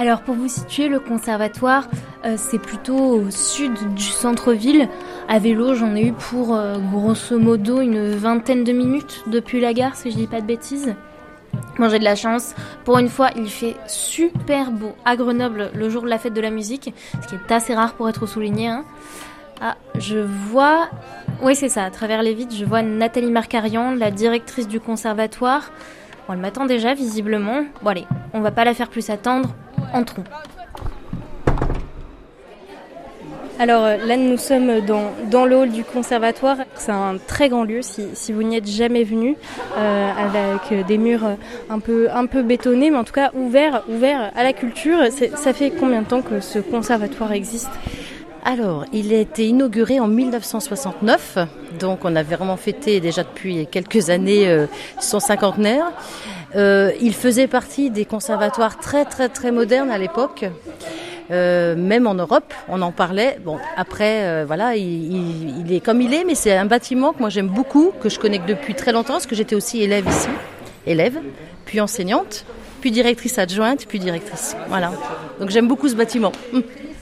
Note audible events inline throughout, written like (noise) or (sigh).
Alors pour vous situer, le conservatoire, euh, c'est plutôt au sud du centre-ville. À vélo, j'en ai eu pour euh, grosso modo une vingtaine de minutes depuis la gare, si je dis pas de bêtises. Moi j'ai de la chance. Pour une fois, il fait super beau à Grenoble le jour de la fête de la musique, ce qui est assez rare pour être souligné. Hein. Ah, je vois... Oui c'est ça, à travers les vitres, je vois Nathalie Marcarian, la directrice du conservatoire. Bon, elle m'attend déjà visiblement. Bon allez, on va pas la faire plus attendre. Entrons. Alors euh, là, nous sommes dans, dans le hall du conservatoire. C'est un très grand lieu si, vous n'y êtes jamais venu, euh, avec des murs un peu, bétonnés, mais en tout cas ouverts à la culture. Ça fait combien de temps que ce conservatoire existe? Alors, il a été inauguré en 1969, donc on avait vraiment fêté déjà depuis quelques années euh, son cinquantenaire. Euh, il faisait partie des conservatoires très très très modernes à l'époque. Euh, même en Europe, on en parlait. Bon, après, euh, voilà, il, il, est comme il est, mais c'est un bâtiment que moi j'aime beaucoup, que je connais depuis très longtemps, parce que j'étais aussi élève ici, élève, puis enseignante, puis directrice adjointe, puis directrice. Voilà. Donc j'aime beaucoup ce bâtiment.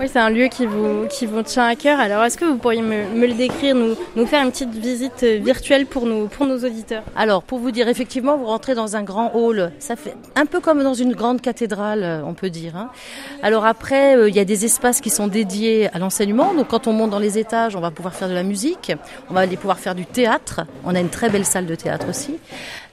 Oui, c'est un lieu qui vous, qui vous tient à cœur. Alors, est-ce que vous pourriez me, le décrire, nous, faire une petite visite virtuelle pour, nous, pour nos auditeurs? Alors, pour vous dire, effectivement, vous rentrez dans un grand hall. Ça fait un peu comme dans une grande cathédrale, on peut dire. Hein. Alors après, euh, il y a des espaces qui sont dédiés à l'enseignement. Donc, quand on monte dans les étages, on va pouvoir faire de la musique. On va aller pouvoir faire du théâtre. On a une très belle salle de théâtre aussi.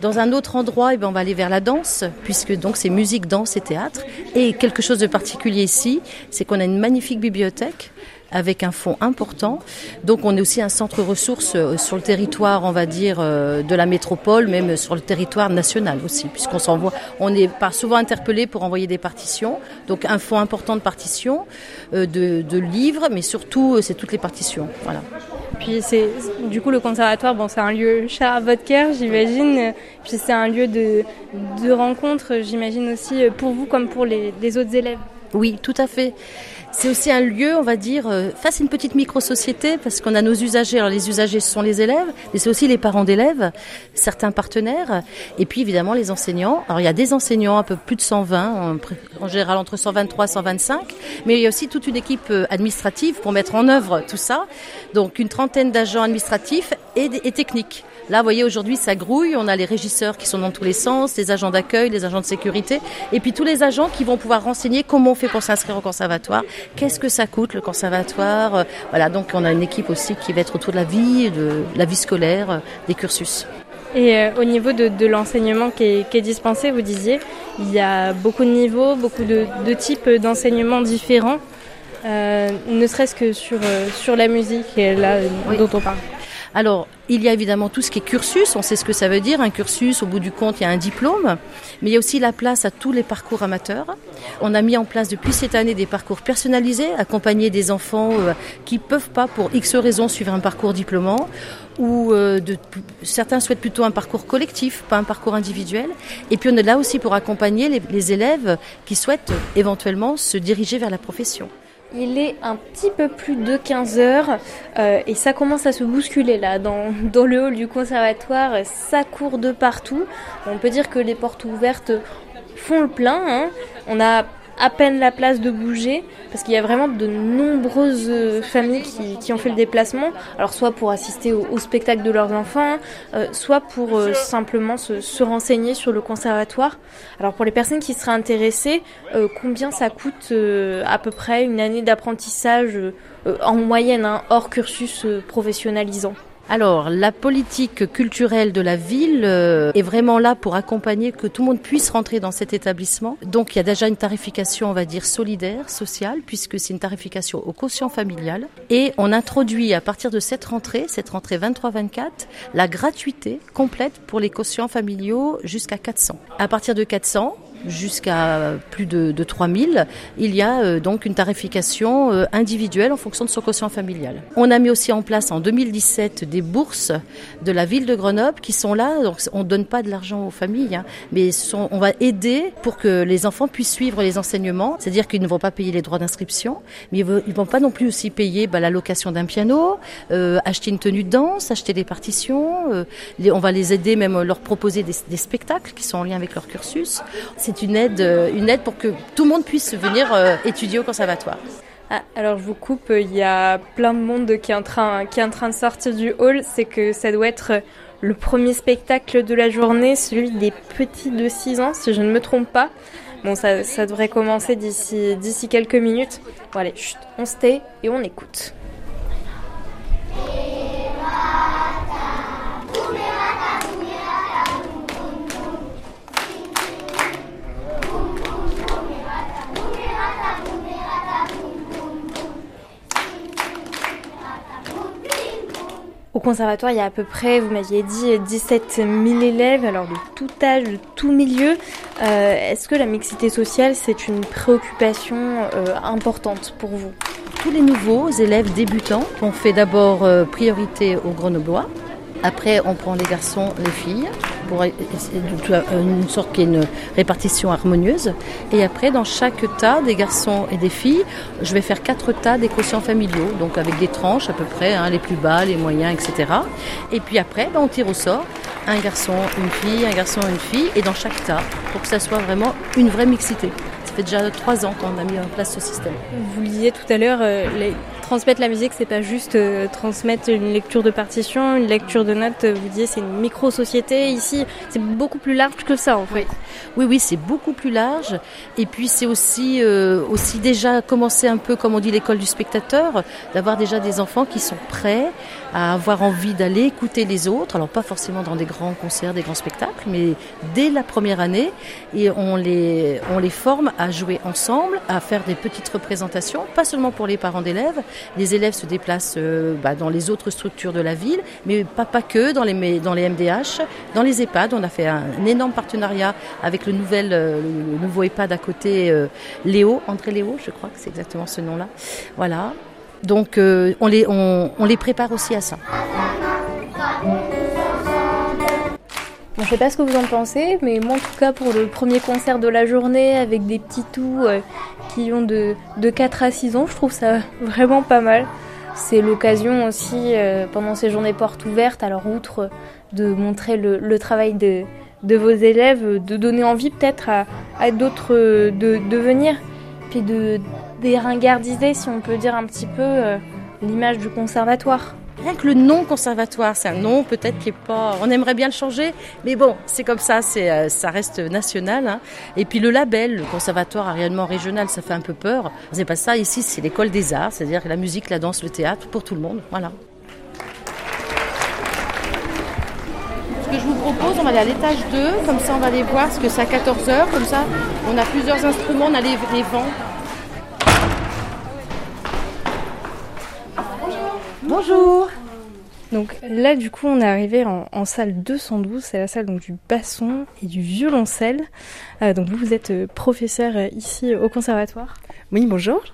Dans un autre endroit, eh bien, on va aller vers la danse, puisque donc c'est musique, danse et théâtre. Et quelque chose de particulier ici, c'est qu'on a une magnifique bibliothèque avec un fonds important. Donc on est aussi un centre ressources euh, sur le territoire, on va dire, euh, de la métropole, même sur le territoire national aussi, puisqu'on s'envoie, on est souvent interpellé pour envoyer des partitions. Donc un fonds important de partitions, euh, de, livres, mais surtout c'est toutes les partitions. Voilà. Puis c'est du coup le conservatoire, bon c'est un lieu cher à votre cœur, j'imagine. Puis c'est un lieu de, de rencontre, j'imagine aussi pour vous comme pour les autres élèves. Oui, tout à fait. C'est aussi un lieu, on va dire, euh, face à une petite micro-société, parce qu'on a nos usagers. Alors les usagers, ce sont les élèves, mais c'est aussi les parents d'élèves, certains partenaires, et puis évidemment les enseignants. Alors il y a des enseignants, un peu plus de 120, en, en général entre 123 et 125, mais il y a aussi toute une équipe euh, administrative pour mettre en œuvre tout ça. Donc une trentaine d'agents administratifs et, et techniques. Là, vous voyez, aujourd'hui, ça grouille. On a les régisseurs qui sont dans tous les sens, les agents d'accueil, les agents de sécurité, et puis tous les agents qui vont pouvoir renseigner comment on fait pour s'inscrire au conservatoire, qu'est-ce que ça coûte le conservatoire? Euh, voilà, donc on a une équipe aussi qui va être autour de la vie, de la vie scolaire, euh, des cursus. Et euh, au niveau de, de l'enseignement qui est, qui est, dispensé, vous disiez, il y a beaucoup de niveaux, beaucoup de, de types d'enseignements différents, euh, ne serait-ce que sur, sur la musique là, oui. dont on parle. Alors, il y a évidemment tout ce qui est cursus, on sait ce que ça veut dire, un cursus, au bout du compte, il y a un diplôme, mais il y a aussi la place à tous les parcours amateurs. On a mis en place depuis cette année des parcours personnalisés, accompagner des enfants euh, qui peuvent pas, pour X raisons, suivre un parcours diplômant, ou euh, de, certains souhaitent plutôt un parcours collectif, pas un parcours individuel. Et puis on est là aussi pour accompagner les, les élèves qui souhaitent éventuellement se diriger vers la profession. Il est un petit peu plus de 15 heures euh, et ça commence à se bousculer là dans, (laughs) dans le hall du conservatoire. Ça court de partout. On peut dire que les portes ouvertes font le plein. Hein. On a à peine la place de bouger parce qu'il y a vraiment de nombreuses familles qui, ont fait le déplacement. Alors soit pour assister au, spectacle de leurs enfants euh, soit pour euh, simplement se, se, renseigner sur le conservatoire. Alors pour les personnes qui seraient intéressées euh, combien ça coûte euh, à peu près une année d'apprentissage euh, en moyenne hein, hors cursus professionnalisant? Alors, la politique culturelle de la ville euh, est vraiment là pour accompagner que tout le monde puisse rentrer dans cet établissement. Donc, il y a déjà une tarification, on va dire, solidaire, sociale, puisque c'est une tarification au quotient familial. Et on introduit à partir de cette rentrée, cette rentrée 23-24, la gratuité complète pour les quotients familiaux jusqu'à 400. À partir de 400, jusqu'à plus de, de 3000, il y a euh, donc une tarification euh, individuelle en fonction de son quotient familial. On a mis aussi en place en 2017 des bourses de la ville de Grenoble qui sont là, donc on ne donne pas de l'argent aux familles, hein, mais on va aider pour que les enfants puissent suivre les enseignements, c'est-à-dire qu'ils ne vont pas payer les droits d'inscription, mais ils ne vont pas non plus aussi payer bah, la location d'un piano, euh, acheter une tenue de danse, acheter des partitions, euh, on va les aider même leur proposer des, spectacles qui sont en lien avec leur cursus. Une aide, une aide pour que tout le monde puisse venir étudier au conservatoire. Ah, alors je vous coupe, il y a plein de monde qui est en train, qui est en train de sortir du hall. C'est que ça doit être le premier spectacle de la journée, celui des petits de 6 ans, si je ne me trompe pas. Bon, ça, ça devrait commencer d'ici, d'ici quelques minutes. Bon, allez, chut, on se tait et on écoute. Au conservatoire, il y a à peu près, vous m'aviez dit, 17 000 élèves, alors de tout âge, de tout milieu. Euh, est-ce que la mixité sociale, c'est une préoccupation euh, importante pour vous? Tous les nouveaux élèves débutants, on fait d'abord euh, priorité aux grenoblois. Après, on prend les garçons, les filles, pour une sorte qui est une répartition harmonieuse. Et après, dans chaque tas des garçons et des filles, je vais faire quatre tas des quotients familiaux, donc avec des tranches à peu près, hein, les plus bas, les moyens, etc. Et puis après, ben, on tire au sort un garçon, une fille, un garçon, une fille, et dans chaque tas, pour que ça soit vraiment une vraie mixité. Ça fait déjà trois ans qu'on a mis en place ce système. Vous le disiez tout à l'heure, euh, les transmettre la musique, c'est pas juste euh, transmettre une lecture de partition, une lecture de notes. Euh, vous disiez, c'est une micro-société. Ici, c'est beaucoup plus large que ça, en fait. Oui, oui, c'est beaucoup plus large. Et puis, c'est aussi, euh, aussi déjà commencer un peu, comme on dit, l'école du spectateur, d'avoir déjà des enfants qui sont prêts à avoir envie d'aller écouter les autres. Alors, pas forcément dans des grands concerts, des grands spectacles, mais dès la première année. Et on les, on les forme à jouer ensemble, à faire des petites représentations, pas seulement pour les parents d'élèves, les élèves se déplacent euh, bah, dans les autres structures de la ville, mais pas, pas que, dans les, MDH, dans les EHPAD. On a fait un, énorme partenariat avec le, euh, nouveau EHPAD à côté, euh, Léo, André Léo, je crois que c'est exactement ce nom-là. Voilà. Donc on les prépare aussi à ça. Je ne sais pas ce que vous en pensez, mais moi en tout cas pour le premier concert de la journée avec des petits tout qui ont de, de 4 à 6 ans, je trouve ça (laughs) vraiment pas mal. C'est l'occasion aussi euh, pendant ces journées portes ouvertes, alors outre de montrer le, travail de, vos élèves, de donner envie peut-être à, d'autres de, de, venir, puis de déringardiser, si on peut dire un petit peu, euh, l'image du conservatoire. Rien que le nom conservatoire, c'est un nom peut-être qui est pas. On aimerait bien le changer, mais bon, c'est comme ça, c'est euh, ça reste national. Hein. Et puis le label, le conservatoire réellement régional, ça fait un peu peur. C'est pas ça. Ici, c'est l'école des arts, c'est-à-dire la musique, la danse, le théâtre pour tout le monde. Voilà. Ce que je vous propose, on va aller à l'étage 2, comme ça on va aller voir ce que c'est à 14h, comme ça on a plusieurs instruments, on a les, les vents. Bonjour. Donc là, du coup, on est arrivé en, salle 212, c'est la salle donc, du basson et du violoncelle. Euh, donc vous, vous êtes euh, professeur euh, ici au conservatoire Oui, bonjour.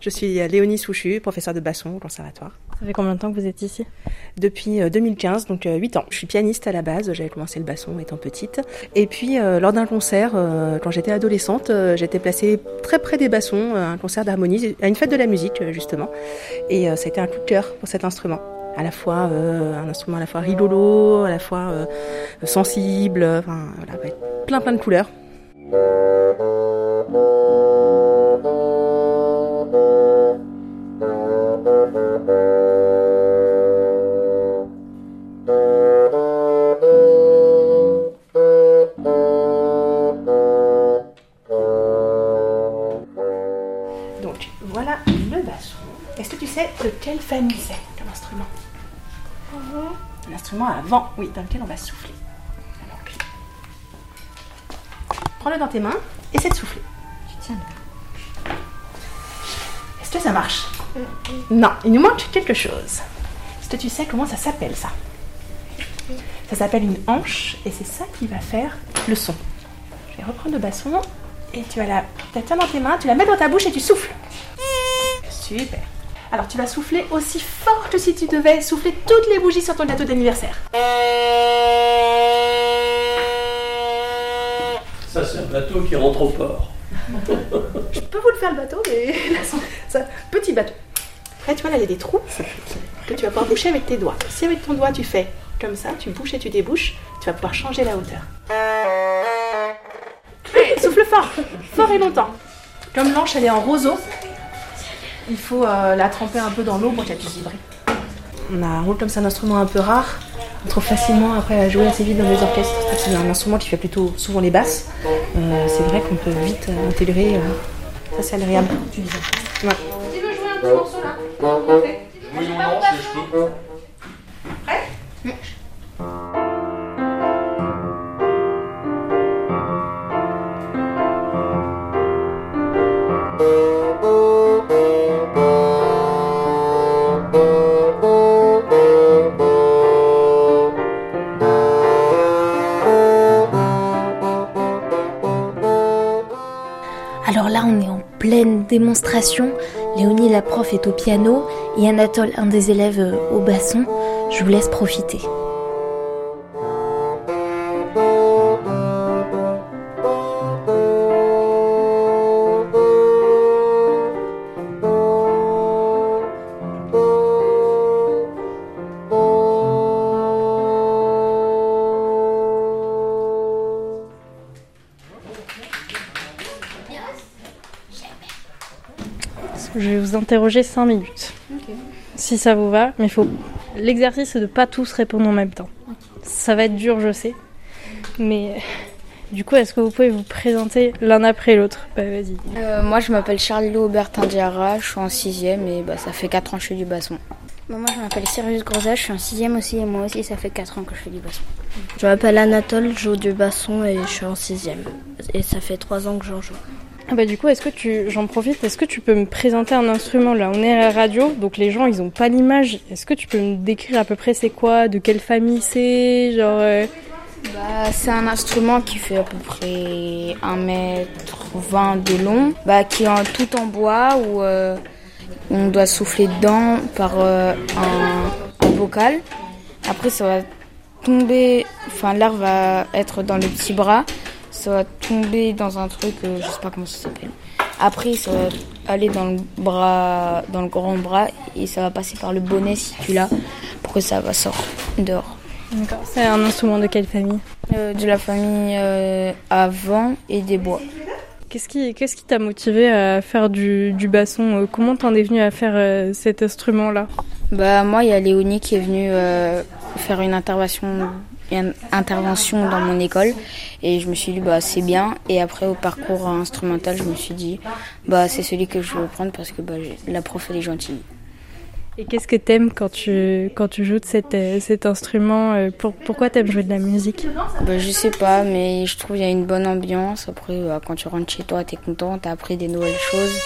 Je suis Léonie Souchu, professeure de basson au conservatoire. Ça fait combien de temps que vous êtes ici? Depuis 2015, donc 8 ans. Je suis pianiste à la base, j'avais commencé le basson étant petite. Et puis lors d'un concert, quand j'étais adolescente, j'étais placée très près des bassons, un concert d'harmonie, à une fête de la musique justement. Et ça a été un coup de cœur pour cet instrument à la fois un instrument à la fois rigolo, à la fois sensible, enfin voilà, plein plein de couleurs. Est-ce que tu sais de quelle famille c'est comme instrument L'instrument à vent, oui, dans lequel on va souffler. Prends-le dans tes mains, essaie de souffler. Tu tiens Est-ce que ça marche Non, il nous manque quelque chose. Est-ce que tu sais comment ça s'appelle ça Ça s'appelle une hanche et c'est ça qui va faire le son. Je vais reprendre le basson et tu vas la, tu la dans tes mains, tu la mets dans ta bouche et tu souffles. Super. Alors tu vas souffler aussi fort que si tu devais souffler toutes les bougies sur ton gâteau d'anniversaire. Ça c'est un bateau qui rentre au port. (laughs) Je peux vous le faire le bateau, mais ça, petit bateau. Après tu vois là il y a des trous que tu vas pouvoir boucher avec tes doigts. Si avec ton doigt tu fais comme ça, tu bouches et tu débouches, tu vas pouvoir changer la hauteur. souffle fort pleurer longtemps. Comme Blanche, elle est en roseau, il faut euh, la tremper un peu dans l'eau pour qu'elle puisse vibrer. On a un rôle comme c'est un instrument un peu rare. On trouve facilement après à jouer assez vite dans les orchestres. C'est un instrument qui fait plutôt souvent les basses. Euh, c'est vrai qu'on peut vite euh, intégrer. euh, ça c'est agréable. Tu. Ouais. Tu veux jouer un petit morceau là? Oui, non, non, si je peux. Alors pleine démonstration. Léonie, la prof, est au piano et Anatole, un des élèves, euh, au basson. Je vous laisse profiter. Interroger 5 minutes. Si ça vous va, mais faut. L'exercice, c'est de pas tous répondre en même temps. Ça va être dur, je sais. Mais (laughs) du coup, est-ce que vous pouvez vous présenter l'un après l'autre? Bah, vas-y. Euh, moi, je m'appelle Charlie Aubertin Diarra, je suis en 6 et bah, ça fait 4 ans que je fais du basson. Bah, moi, je m'appelle Sirius Grosa, je suis en sixième aussi, et moi aussi, ça fait 4 ans que je fais du basson. Je m'appelle Anatole, je joue du basson et je suis en sixième. Et ça fait trois ans que j'en joue. Ah bah, du coup, est-ce que tu. J'en profite, est-ce que tu peux me présenter un instrument? Là On est à la radio, donc les gens, ils ont pas l'image. Est-ce que tu peux me décrire à peu près c'est quoi De quelle famille c'est Genre. euh, Bah, c'est un instrument qui fait à peu près 1m20 de long, bah, qui est tout en bois où euh, on doit souffler dedans par euh, un, un. Après, ça va tomber, enfin l'air va être dans le petit bras, ça va tomber dans un truc, euh, je sais pas comment ça s'appelle. Après, ça va aller dans le bras, dans le grand bras et ça va passer par le bonnet si tu l'as, pour que ça va sortir dehors. D'accord. C'est un instrument de quelle famille? Euh, de la famille euh, à vent et des bois. Qu'est-ce qui qu'est-ce qui t'a motivé à faire du, du basson? Euh, Comment t'en es venu à faire cet instrument-là? Bah moi, il y a Léonie qui est venue faire une intervention, une intervention dans mon école et je me suis dit bah c'est bien. Et après au parcours instrumental, je me suis dit bah c'est celui que je veux prendre parce que bah, la prof elle est gentille. Et qu'est-ce que t'aimes quand tu quand tu joues de cet, cet instrument euh, pour, Pourquoi t'aimes jouer de la musique? Bah, je sais pas, mais je trouve qu'il y a une bonne ambiance. Après, bah, quand tu rentres chez toi, t'es content, t'as appris des nouvelles choses.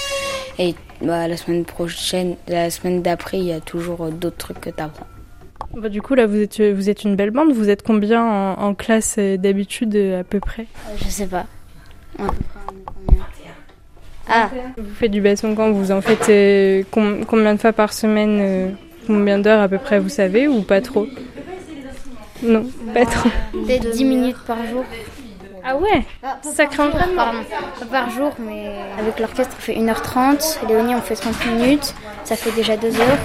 Et bah, la semaine prochaine, la semaine d'après, il y a toujours d'autres trucs que t'apprends. Bah, Du coup là vous êtes vous êtes une belle bande. Vous êtes combien en, en classe euh, d'habitude euh, à peu près? Je sais pas. Vous faites du basson quand Vous en faites euh, com- combien de fois par semaine euh, Combien d'heures à peu près vous savez ou pas trop? Non, pas trop. Peut-être 10 minutes par jour. Ah ouais. Pardon, pas par jour, mais avec l'orchestre, on fait 1h30. Léonie, on fait 30 minutes. Ça fait déjà 2 heures.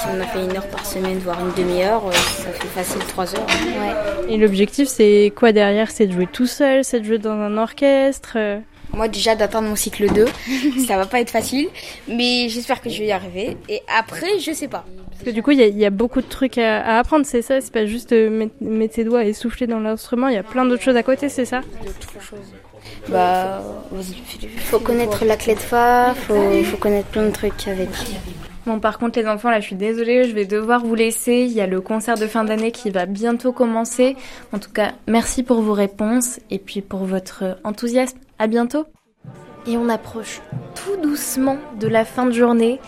Si on a fait une heure par semaine, voire une demi-heure, euh, ça fait facile trois heures. Ouais. Et l'objectif c'est quoi derrière? C'est de jouer tout seul? C'est de jouer dans un orchestre? euh Moi, déjà, d'atteindre mon cycle 2, (laughs) ça va pas être facile, mais j'espère que je vais y arriver. Et après, je sais pas. Parce que du coup, il y, a- il y a beaucoup de trucs à, à apprendre, c'est ça C'est pas juste euh, mettre, mettre ses doigts et souffler dans l'instrument, il y a plein d'autres choses à côté, c'est ça? Bah. Faut connaître la clé de fa, faut, faut connaître plein de trucs avec. Bon, par contre, les enfants, là, je suis désolée, je vais devoir vous laisser. Il y a le concert de fin d'année qui va bientôt commencer. En tout cas, merci pour vos réponses et puis pour votre enthousiasme. À bientôt. Et on approche tout doucement de la fin de journée.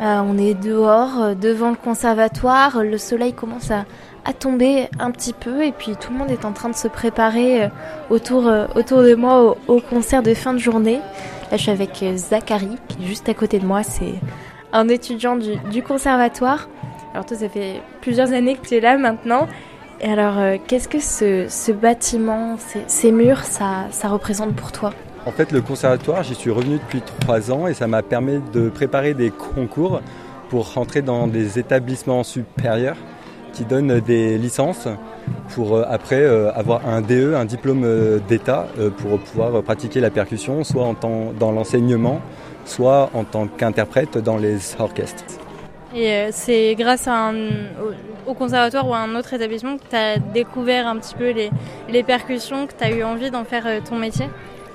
Euh, on est dehors, euh, devant le conservatoire. Le soleil commence à, tomber un petit peu et puis tout le monde est en train de se préparer euh, autour, de moi au, concert de fin de journée. Là, je suis avec Zachary, qui est juste à côté de moi. C'est un étudiant du, conservatoire. Alors toi, ça fait plusieurs années que tu es là maintenant. Et alors, euh, qu'est-ce que ce, bâtiment, ces, ces murs, ça, ça représente pour toi? En fait, le conservatoire, j'y suis revenu depuis trois ans et ça m'a permis de préparer des concours pour rentrer dans des établissements supérieurs qui donnent des licences pour après avoir un DE, un diplôme d'État, pour pouvoir pratiquer la percussion, soit en dans l'enseignement, soit en tant qu'interprète dans les orchestres. Et c'est grâce à un, au conservatoire ou à un autre établissement que tu as découvert un petit peu les, les percussions, que tu as eu envie d'en faire ton métier?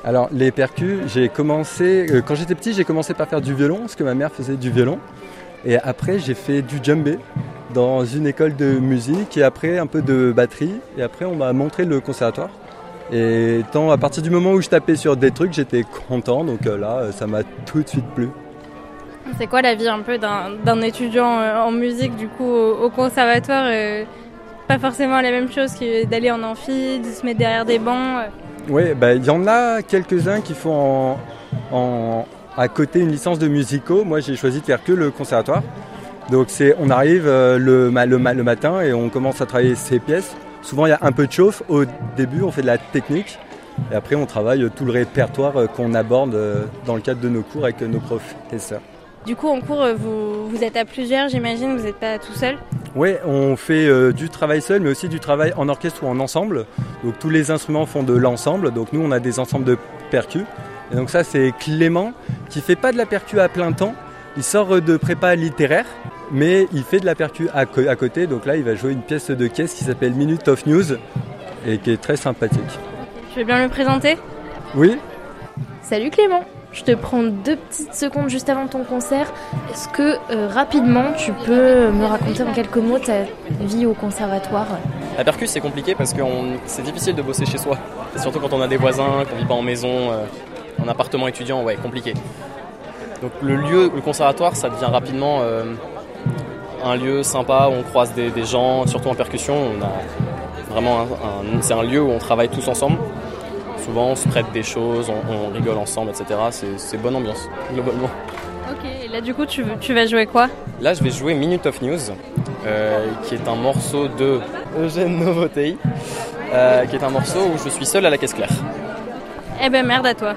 Alors les percus, j'ai commencé, euh, quand j'étais petit, j'ai commencé par faire du violon, parce que ma mère faisait du violon. Et après, j'ai fait du djembé dans une école de musique, et après un peu de batterie. Et après, on m'a montré le conservatoire. Et tant à partir du moment où je tapais sur des trucs, j'étais content. Donc euh, là, ça m'a tout de suite plu. C'est quoi la vie un peu d'un étudiant euh, en musique du coup au, conservatoire Pas forcément la même chose que d'aller en amphi, de se mettre derrière des bancs. Oui, bah, il y en a quelques-uns qui font à côté une licence de musicaux. Moi, j'ai choisi de faire que le conservatoire. Donc, c'est, on arrive euh, le, le, matin et on commence à travailler ces pièces. Souvent, il y a un peu de chauffe. Au début, on fait de la technique. Et après, on travaille tout le répertoire euh, qu'on aborde euh, dans le cadre de nos cours avec nos professeurs. Du coup, en cours, vous, vous êtes à plusieurs, j'imagine, vous n'êtes pas tout seul oui, on fait euh, du travail seul, mais aussi du travail en orchestre ou en ensemble. Donc tous les instruments font de l'ensemble. Donc nous, on a des ensembles de percus. Et donc ça, c'est Clément qui fait pas de la percu à plein temps. Il sort de prépa littéraire, mais il fait de la percu à, à côté. Donc là, il va jouer une pièce de caisse qui s'appelle Minute of News et qui est très sympathique. Tu veux bien le présenter Oui. Salut Clément je te prends deux petites secondes juste avant ton concert. Est-ce que euh, rapidement tu peux me raconter en quelques mots ta vie au conservatoire? La percus c'est compliqué parce que c'est difficile de bosser chez soi. Surtout quand on a des voisins, qu'on vit pas en maison, euh, en appartement étudiant, ouais, compliqué. Donc le lieu, le conservatoire, ça devient rapidement euh, un lieu sympa où on croise des, gens, surtout en percussion. On a vraiment c'est un lieu où on travaille tous ensemble souvent, on se prête des choses, on, rigole ensemble, etc. C'est bonne ambiance, globalement. Ok, et là du coup, tu, tu vas jouer quoi? Là, je vais jouer Minute of News, euh, qui est un morceau de Eugène Novotei, euh, qui est un morceau où je suis seul à la caisse claire. Eh ben merde à toi.